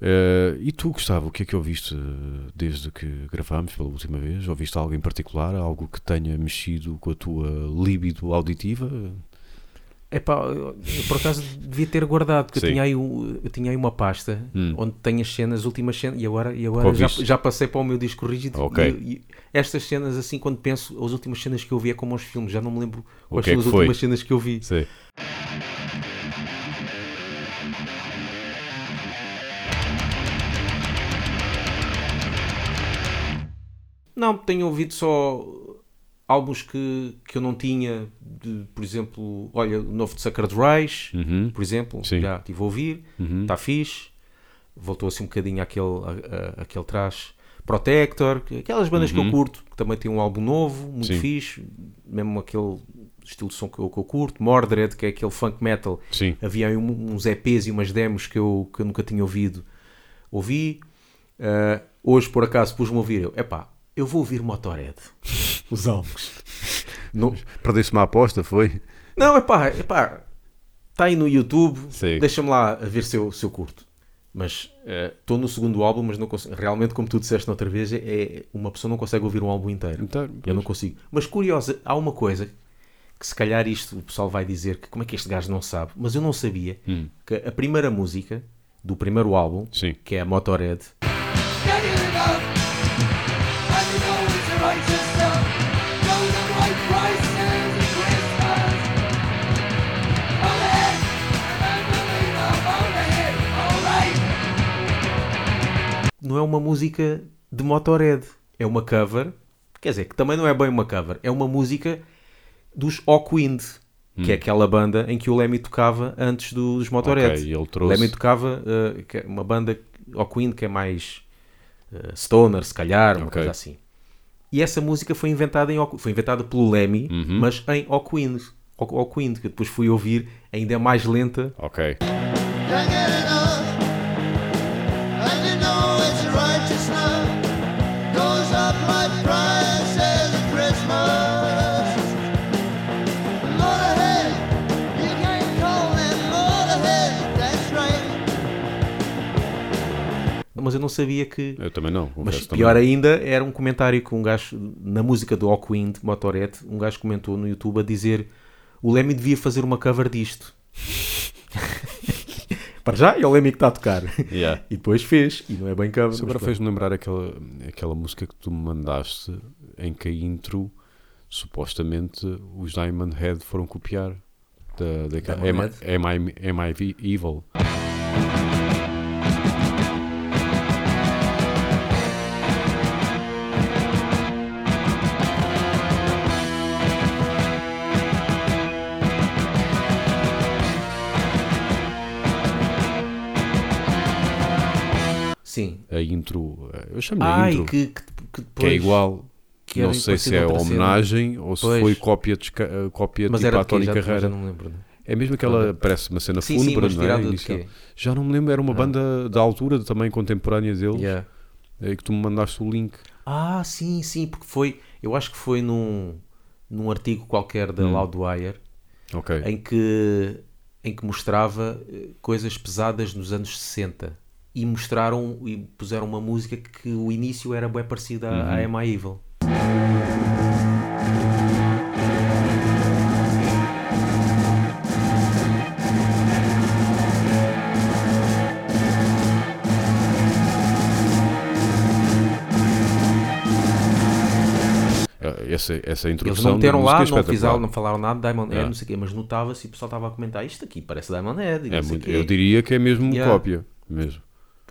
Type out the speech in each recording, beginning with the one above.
Eh, e tu, Gustavo, o que é que ouviste eh, desde que gravámos pela última vez? Ouviste algo em particular? Algo que tenha mexido com a tua libido auditiva? É pá, por acaso devia ter guardado, porque eu Sim. tinha, aí, um- eu tinha aí uma pasta Hum. onde tem as cenas, as últimas cenas, e agora, e agora já, já passei para o meu disco rígido. Ok. E, e estas cenas, assim, quando penso, as últimas cenas que eu vi é como aos filmes, já não me lembro quais é são que as foi? últimas cenas que eu vi. Sei. Não, tenho ouvido só álbuns que, que eu não tinha, de, por exemplo, olha, o novo de Sacred Rise, Uhum. por exemplo, Sim. já estive a ouvir, Uhum. está fixe, voltou assim um bocadinho àquele, a, a- àquele trash Protector, que- aquelas bandas que eu Uhum. curto, que também tem um álbum novo, muito Sim. fixe, mesmo aquele estilo de som que eu, que eu curto, Mordred, que é aquele funk metal, Sim. havia aí um- uns EPs e umas demos que eu, que eu nunca tinha ouvido, ouvi, Ah, hoje por acaso pus-me a ouvir, eu, epá, eu vou ouvir Motorhead, os álbuns. Não, Perdeste uma aposta, foi? não, epá, epá, está aí no YouTube, deixa-me lá a ver se eu, se eu curto. Mas estou no segundo álbum, mas não consigo. Realmente, como tu disseste outra vez, é, é- uma pessoa não consegue ouvir um álbum inteiro. Então, Eu não consigo. Mas curiosa, há uma coisa que se calhar isto o pessoal vai dizer que como é que este gajo não sabe, mas eu não sabia Hum. que a primeira música do primeiro álbum, Sim. que é a Motorhead, não é uma música de Motorhead, é uma cover, quer dizer, que também não é bem uma cover, é uma música dos Hawkwind, que é aquela banda em que o Lemmy tocava antes dos Motorhead. Ok, e ele O trouxe. Lemmy tocava uh, que é uma banda Hawkwind que é mais uh, stoner, se calhar, uma Ok. coisa assim. E essa música foi inventada em foi inventada pelo Lemmy, Uhum. mas em Hawkwind, Haw- Hawkwind, que depois fui ouvir, ainda é mais lenta. Ok. Mas eu não sabia que Eu também não. Mas pior também. ainda era um comentário que um gajo, na música do Hawkwind, Motorhead, um gajo comentou no YouTube a dizer o Lemmy devia fazer uma cover disto. Para já é o Lemmy que está a tocar. Yeah. E depois fez, e não é bem cover. Isso agora fez-me lembrar aquela, aquela música que tu me mandaste em que a intro supostamente os Diamond Head foram copiar da, I, Am I Evil? A intro, eh, eu chamo-lhe Ah, intro, que, que, que que é igual. que não sei se é homenagem ou se Pois. foi cópia, de, eh, cópia Mas tipo a? Tony Carreira. já não lembro. né? É mesmo aquela, parece uma cena Sim, fúnebre, não é? Inicial. Já não me lembro, era uma Ah. banda da altura, também contemporânea deles, Yeah. é que tu me mandaste o link. Ah, sim, sim, porque foi... Eu acho que foi num, num artigo qualquer da Hum. Loudwire Ok. em que, em que mostrava coisas pesadas nos anos 60 e mostraram e puseram uma música que o início era bem parecida à à Am I Evil. Eh, Essa, essa Eles introdução não meteram lá, é não, fizeram, não falaram nada de Diamond Head, Yeah. não sei o quê, mas notava-se e o pessoal estava a comentar isto aqui parece Diamond Head. É muito- eu diria que é mesmo Yeah. cópia. Mesmo.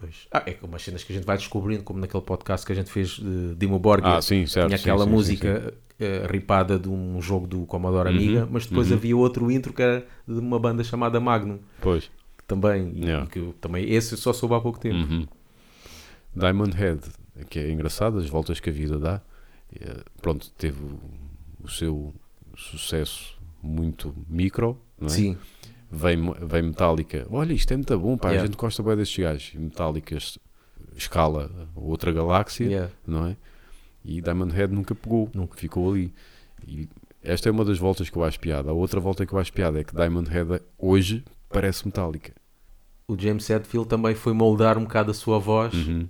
Pois. Ah, é como as cenas que a gente vai descobrindo, como naquele podcast que a gente fez de Dimo. Ah, sim, certo. Tinha sim, aquela sim, sim, música eh, ripada de um jogo do Commodore Uhum, Amiga, mas depois uhum. havia outro intro que era de uma banda chamada Magnum, sim. Pois. também, Yeah. que também esse eu só soube há pouco tempo. Uhum. Diamond Head, que é engraçado, as voltas que a vida dá. Eh, Pronto, teve o, o seu sucesso muito micro, não é? Sim, Vem, vem Metallica, olha, isto é muito bom, pá, a Yeah. gente gosta bem destes gajos. Metallica es- escala outra galáxia, yeah. não é? E Diamond Head nunca pegou, Nunca. ficou ali. E esta é uma das voltas que eu acho piada. A outra volta que eu acho piada é que Diamond Head hoje parece Metallica. o James Hetfield também foi moldar um bocado a sua voz Uhum,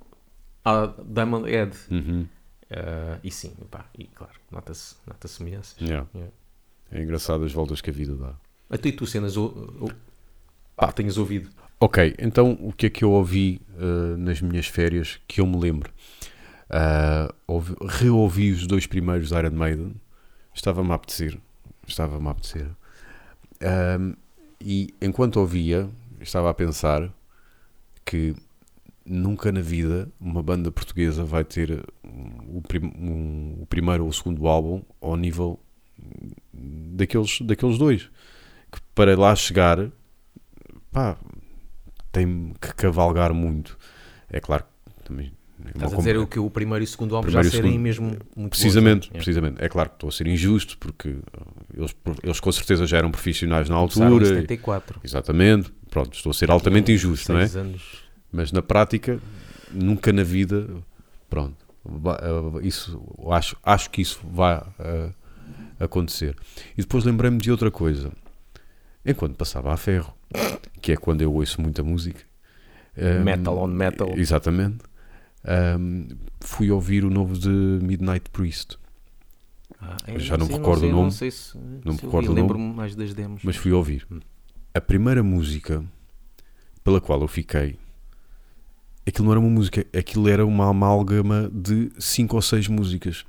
à Diamond Head. uhum, Ah, e sim, pá, e claro, nota-se nota semelhanças. yeah. Yeah. É engraçado as voltas que a vida dá. A tu cenas ou, ou, pá, tenhas ouvido. Ok, então o que é que eu ouvi uh, nas minhas férias que eu me lembro? Uh, ouvi- reouvi os dois primeiros Iron Maiden, estava-me a apetecer, estava-me a apetecer. Um, e enquanto ouvia, estava a pensar que nunca na vida uma banda portuguesa vai ter o, prim- um- o primeiro ou o segundo álbum ao nível daqueles, daqueles dois. Para lá chegar, pá, tem que cavalgar muito. É claro que também. é Estás a dizer o que o primeiro e o segundo álbum já e serem segundo. mesmo muito Precisamente, bons, né? precisamente. É claro que estou a ser injusto porque eles, eles com certeza já eram profissionais na Começaram em altura. 74. Exatamente. Pronto, estou a ser altamente injusto, não é? Anos. Mas na prática, nunca na vida, pronto, uh, isso, acho, acho que isso vai uh, acontecer. E depois lembrei-me de outra coisa. Enquanto passava a ferro, que é quando eu ouço muita música. um, Metal on metal. Exatamente. um, fui ouvir o novo de Midnight Priest. Ah, Já não me recordo sei, o nome. Não sei se, Não me se recordo vi. o nome. Mais das demos. mas fui ouvir. A primeira música pela qual eu fiquei, aquilo não era uma música, aquilo era uma amálgama de cinco ou seis músicas.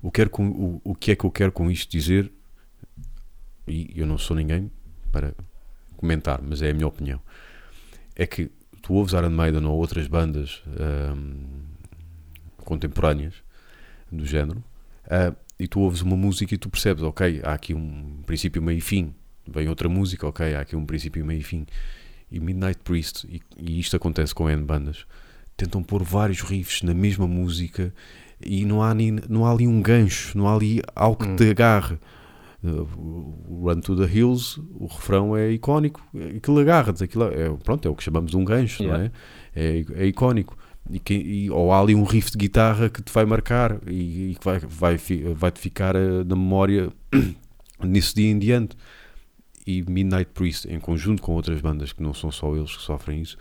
O que, é com, o, o que é que eu quero com isto dizer? E eu não sou ninguém para comentar, mas é a minha opinião. É que tu ouves Iron Maiden ou outras bandas ahm, contemporâneas do género ah, e tu ouves uma música e tu percebes, ok, há aqui um princípio, meio e fim. Vem outra música, ok, há aqui um princípio, meio e fim. E Midnight Priest, e, e isto acontece com N bandas, tentam pôr vários riffs na mesma música e não há, nem, não há ali um gancho, não há ali algo que Hum. te agarre. Uh, o Run to the Hills, o refrão é icónico, aquilo agarra-te, aquilo é, pronto, é o que chamamos de um gancho, não é? É, é icónico. E, que- e- ou há ali um riff de guitarra que te vai marcar e, e que vai, vai, vai-te ficar eh, na memória nesse dia em diante. E Midnight Priest, em conjunto com outras bandas que não são só eles que sofrem isso,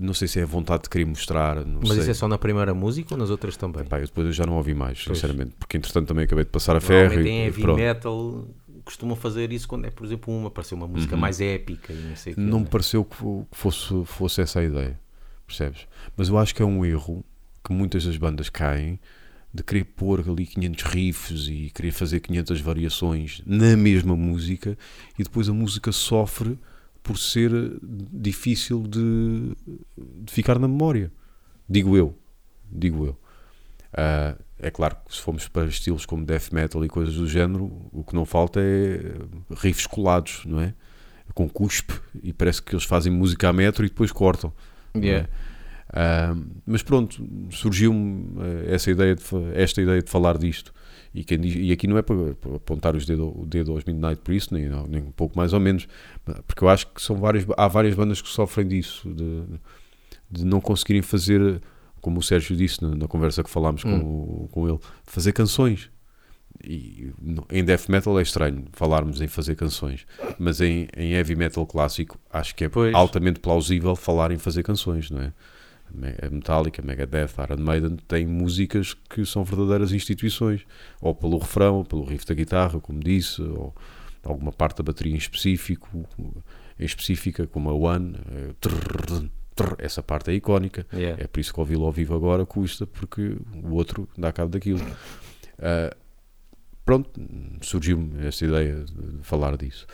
não sei se é a vontade de querer mostrar. Não Mas sei. isso é só na primeira música ou nas outras também? Epá, eu depois eu já não ouvi mais, Pois. sinceramente, porque entretanto também acabei de passar a ferro. E, em heavy pronto. metal costumam fazer isso quando é, por exemplo, uma parecer uma música Uhum. mais épica e não sei quê, não me né? pareceu que fosse, fosse essa a ideia, percebes? Mas eu acho que é um erro que muitas das bandas caem de querer pôr ali 500 riffs e querer fazer 500 variações na mesma música e depois a música sofre por ser difícil de, de ficar na memória. Digo eu, digo eu. Ah, é claro que se formos para estilos como death metal e coisas do género, o que não falta é riffs colados, não é? Com cuspe e parece que eles fazem música a metro e depois cortam. é? Yeah. Ah, mas pronto, surgiu-me eh, essa ideia de, esta ideia de falar disto. E, quem diz- e aqui não é para, para apontar os dedo, o dedo aos Midnight Priest, nem, nem um pouco mais ou menos, porque eu acho que são várias, há várias bandas que sofrem disso, de, de não conseguirem fazer, como o Sérgio disse na, na conversa que falámos com, o- com ele, fazer canções. E em death metal é estranho falarmos em fazer canções, mas em, em heavy metal clássico acho que é Pois. altamente plausível falar em fazer canções, não é? Metallica, Megadeth, Iron Maiden têm músicas que são verdadeiras instituições, ou pelo refrão, ou pelo riff da guitarra, como disse, ou alguma parte da bateria em específico, em específica, como a One, eh, essa parte é icónica. Yeah. É por isso que ouvi-lo ao vivo agora custa, porque o outro dá cabo daquilo. Ah, pronto, surgiu-me esta ideia de falar disso.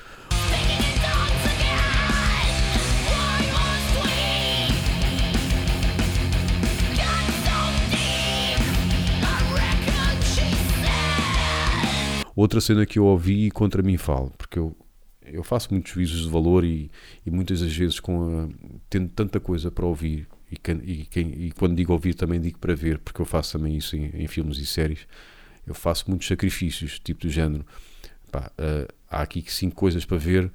Outra cena que eu ouvi e contra mim falo, porque eu, eu faço muitos juízos de valor e, e muitas das vezes com a- tendo tanta coisa para ouvir e, can- e quem- e quando digo ouvir também digo para ver, porque eu faço também isso em, em filmes e séries, eu faço muitos sacrifícios, tipo do género. Pá, ah, há aqui cinco coisas para ver,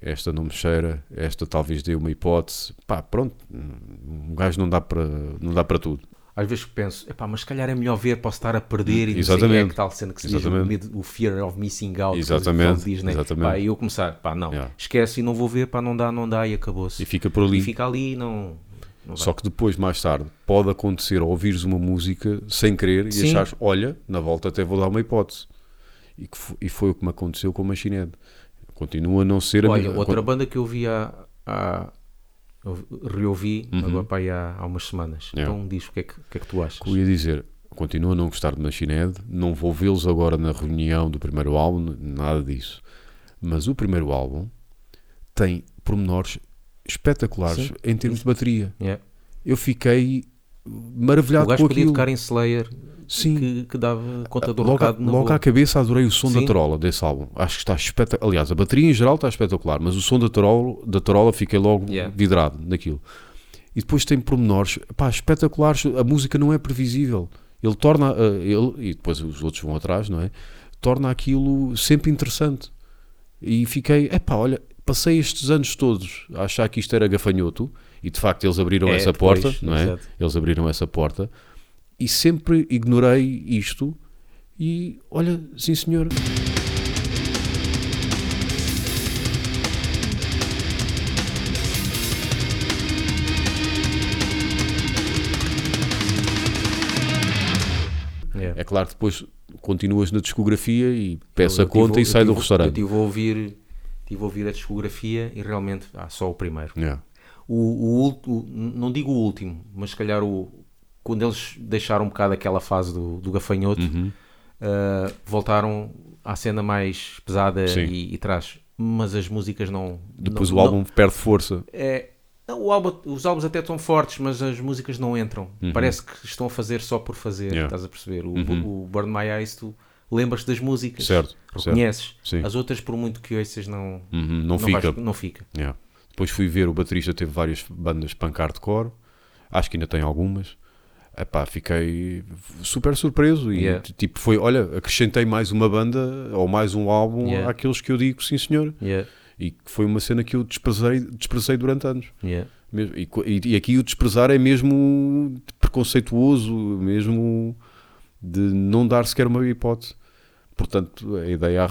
esta não me cheira, esta talvez dê uma hipótese. Pá, pronto, um gajo não dá para, não dá para tudo. Às vezes penso, epá, mas se calhar é melhor ver, posso estar a perder e não sei é que tal cena que se diz o, Exatamente. medo- o fear of missing out. Exatamente, que Diz, né? exatamente. Pá, e eu começar, pá, não, Yeah. esquece e não vou ver, pá, não dá, não dá e acabou-se. E fica por ali. E fica ali e não. não. Só que depois, mais tarde, pode acontecer ouvires uma música sem querer e Sim. achares, olha, na volta até vou dar uma hipótese. E, que fo- e foi o que me aconteceu com o Machine Head. Continua a não ser a Olha, minha- outra banda que eu vi há. há eu reouvi Uhum. agora aí há, há umas semanas. Yeah. Então diz o que é que, o que, é que tu achas. eu ia dizer, continuo a não gostar de Machine Head, não vou vê-los agora na reunião do primeiro álbum, nada disso. Mas o primeiro álbum tem pormenores espetaculares Sim. em termos de bateria. Yeah. Eu fiquei O maravilhado gajo com podia aquilo. tocar em Slayer Sim, que, que dava conta do logo, recado logo boa. à cabeça adorei o som da Sim. tarola desse álbum. Acho que está espetacular. Aliás, a bateria em geral está espetacular, mas o som da tarola, da tarola fiquei logo Yeah. vidrado naquilo. E depois tem pormenores pá, espetaculares. A música não é previsível. Ele torna, ah, ele, e depois os outros vão atrás, não é? Torna aquilo sempre interessante. E fiquei, epá, olha, passei estes anos todos a achar que isto era gafanhoto, e de facto eles abriram É, essa depois, porta, não é? exato. Eles abriram essa porta e sempre ignorei isto. E olha, sim senhor, Yeah. é claro que depois continuas na discografia e peço Eu a conta tive- e sai do tive- Eu restaurante. estive a ouvir, tive a ouvir a discografia e realmente, ah, só o primeiro. Yeah. O, o, o- não digo o último, mas se calhar o, quando eles deixaram um bocado aquela fase do, do gafanhoto, Uhum. ah, voltaram à cena mais pesada e, e traz. Mas as músicas não. Depois não- o álbum perde força. não- é, não, o álbum, os álbuns até estão fortes, mas as músicas não entram. Parece que estão a fazer só por fazer, Uhum. Yeah. estás a perceber? O, Uhum. o Burn My Eyes, tu lembras das músicas, Certo, certo. reconheces. Sim. As outras, por muito que ouças, não, Uhum, não, não, fica. vais- não fica. Yeah. Depois fui ver, o baterista teve várias bandas punk hardcore, acho que ainda tem algumas. Epá, fiquei super surpreso e Yeah. tipo foi, olha, acrescentei mais uma banda ou mais um álbum Yeah. àqueles que eu digo sim senhor. Yeah, E foi uma cena que eu desprezei, desprezei durante anos. yeah. E- e aqui o desprezar é mesmo preconceituoso, mesmo de não dar sequer uma hipótese. Portanto, a ideia, a,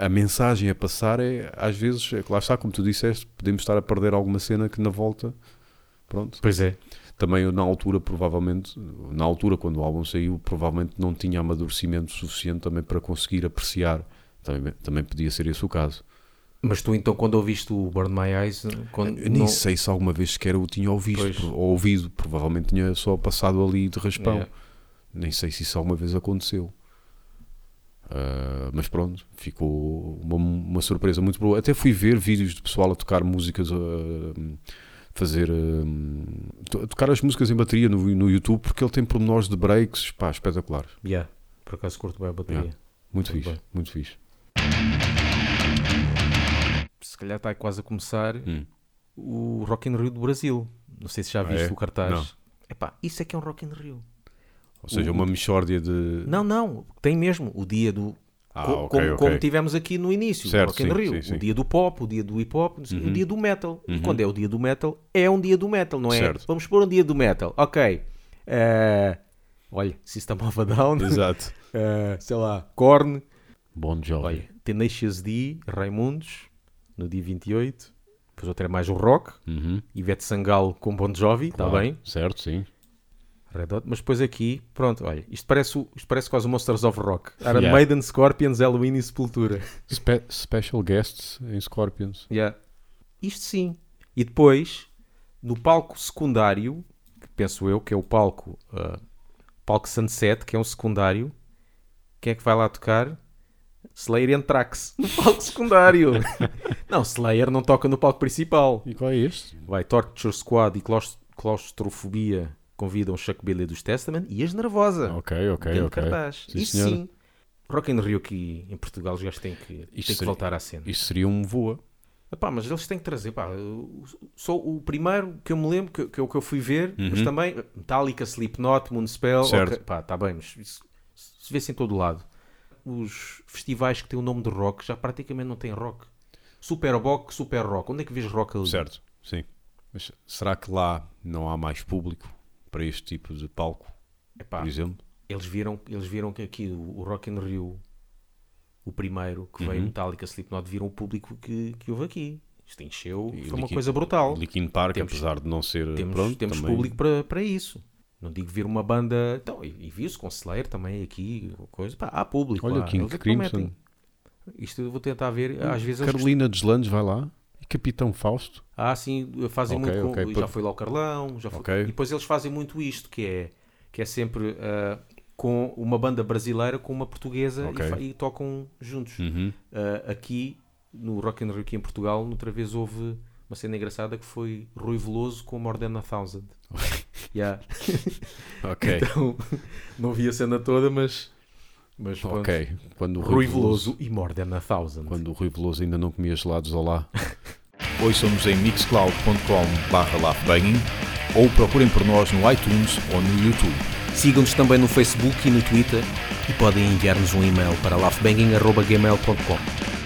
a- a- mensagem a passar é, às vezes, é lá está, como tu disseste, podemos estar a perder alguma cena que na volta, pronto. Pois é. Também eu, na altura, provavelmente, na altura, quando o álbum saiu, provavelmente não tinha amadurecimento suficiente também para conseguir apreciar. Também, também podia ser esse o caso. Mas tu então, quando ouviste o Burn My Eyes, quando, Eu nem não- sei se alguma vez sequer o tinha ouvido Pois. ou ouvido, provavelmente tinha só passado ali de raspão. Yeah. Nem sei se isso alguma vez aconteceu. Ah, mas pronto, ficou uma, uma surpresa muito boa. Até fui ver vídeos de pessoal a tocar músicas, ah, fazer ah, to- tocar as músicas em bateria no, no YouTube, porque ele tem pormenores de breaks pá, espetaculares. Yeah. Por acaso curto bem a bateria. Yeah. Muito Muito fixe, bem. muito fixe. Se calhar está quase a começar Hum. o Rock in Rio do Brasil. Não sei se já Ah, viste é? o cartaz. Não. Epá, isso é que é um Rock in Rio. Ou seja, O- uma mixórdia de. Não, não. Tem mesmo o dia do... Ah, co- ok, como, ok. como tivemos aqui no início, Certo, sim, Rio. sim, sim. O dia do pop, o dia do hip hop, Uhum. o dia do metal. E Uhum. quando é o dia do metal, é um dia do metal, não é? Certo. Vamos pôr um dia do metal. Ok. Eh, olha, System of a Down. Exato. eh, sei lá, Korn. Bom job. Olha, Tenacious D, Raimundos, no dia 28. Depois outro é mais o rock. Uhum. Ivete Sangalo com Bon Jovi, está Claro. bem? Certo, sim. Red Hot. Mas depois aqui, pronto, olha, isto parece, isto parece quase o Monsters of Rock. Iron Yeah. Maiden, Scorpions, Halloween e Sepultura. Spe- special guests em Scorpions. Yeah. Isto sim. E depois, no palco secundário, que penso eu que é o palco, ah, palco Sunset, que é um secundário, quem é que vai lá tocar? Slayer e Anthrax, no palco secundário. não, Slayer não toca no palco principal. E qual é este? Vai Torture Squad e Claus- Claustrofobia convidam Chuck Billy dos Testament e as Nervosa. Ok, ok, Grande ok. cartaz. Sim, Isso senhora. sim. Rock in Rio aqui em Portugal os gajos têm que, têm que seria- voltar à cena. Isto seria um voa. Epá, mas eles têm que trazer, pá, sou o primeiro que eu me lembro, que, que é o que eu fui ver, mas Uhum. também Metallica, Slipknot, Moonspell, Certo. ok, pá, tá bem, mas isso se vê-se em todo lado. Os festivais que têm o nome de rock já praticamente não têm rock. Super rock, super rock. Onde é que vês rock ali? Certo, sim. Mas será que lá não há mais público para este tipo de palco, Epá, por exemplo. eles viram, eles viram que aqui o, Rock in Rio, o primeiro que veio Uhum. Metallica, Slipknot, viram o público que, que houve aqui. Isto encheu, E foi uma coisa brutal. Linkin Park, Temos- apesar de não ser. Temos, pronto, temos também- público para, para isso. Não digo vir uma banda. Então, e, e viu-se com Slayer também aqui, coisa. Pá, há público. Olha, lá. King Eles é Crimson. Isto eu vou tentar ver. Às vezes eles Carolina Deslandes vai lá. E Capitão Fausto. Ah, sim, fazem Ok, muito. com- ok, já foi lá o Carlão, já foi- Ok. e depois eles fazem muito isto, que é, que é sempre ah, com uma banda brasileira com uma portuguesa e e, tocam juntos. Uhum. Ah, aqui, no Rock in Rio aqui em Portugal, outra vez houve uma cena engraçada que foi Rui Veloso com More Than a Thousand. Yeah. Ok. Então, não vi a cena toda, mas... Mas pronto. ok. Quando o Rui Veloso e More Than a Thousand. Quando o Rui Veloso ainda não comia gelados ao lá. Ouçam-nos em mixcloud.com/laughbanging ou procurem por nós no iTunes ou no YouTube. Sigam-nos também no Facebook e no Twitter e podem enviar-nos um e-mail para laughbanging.gmail.com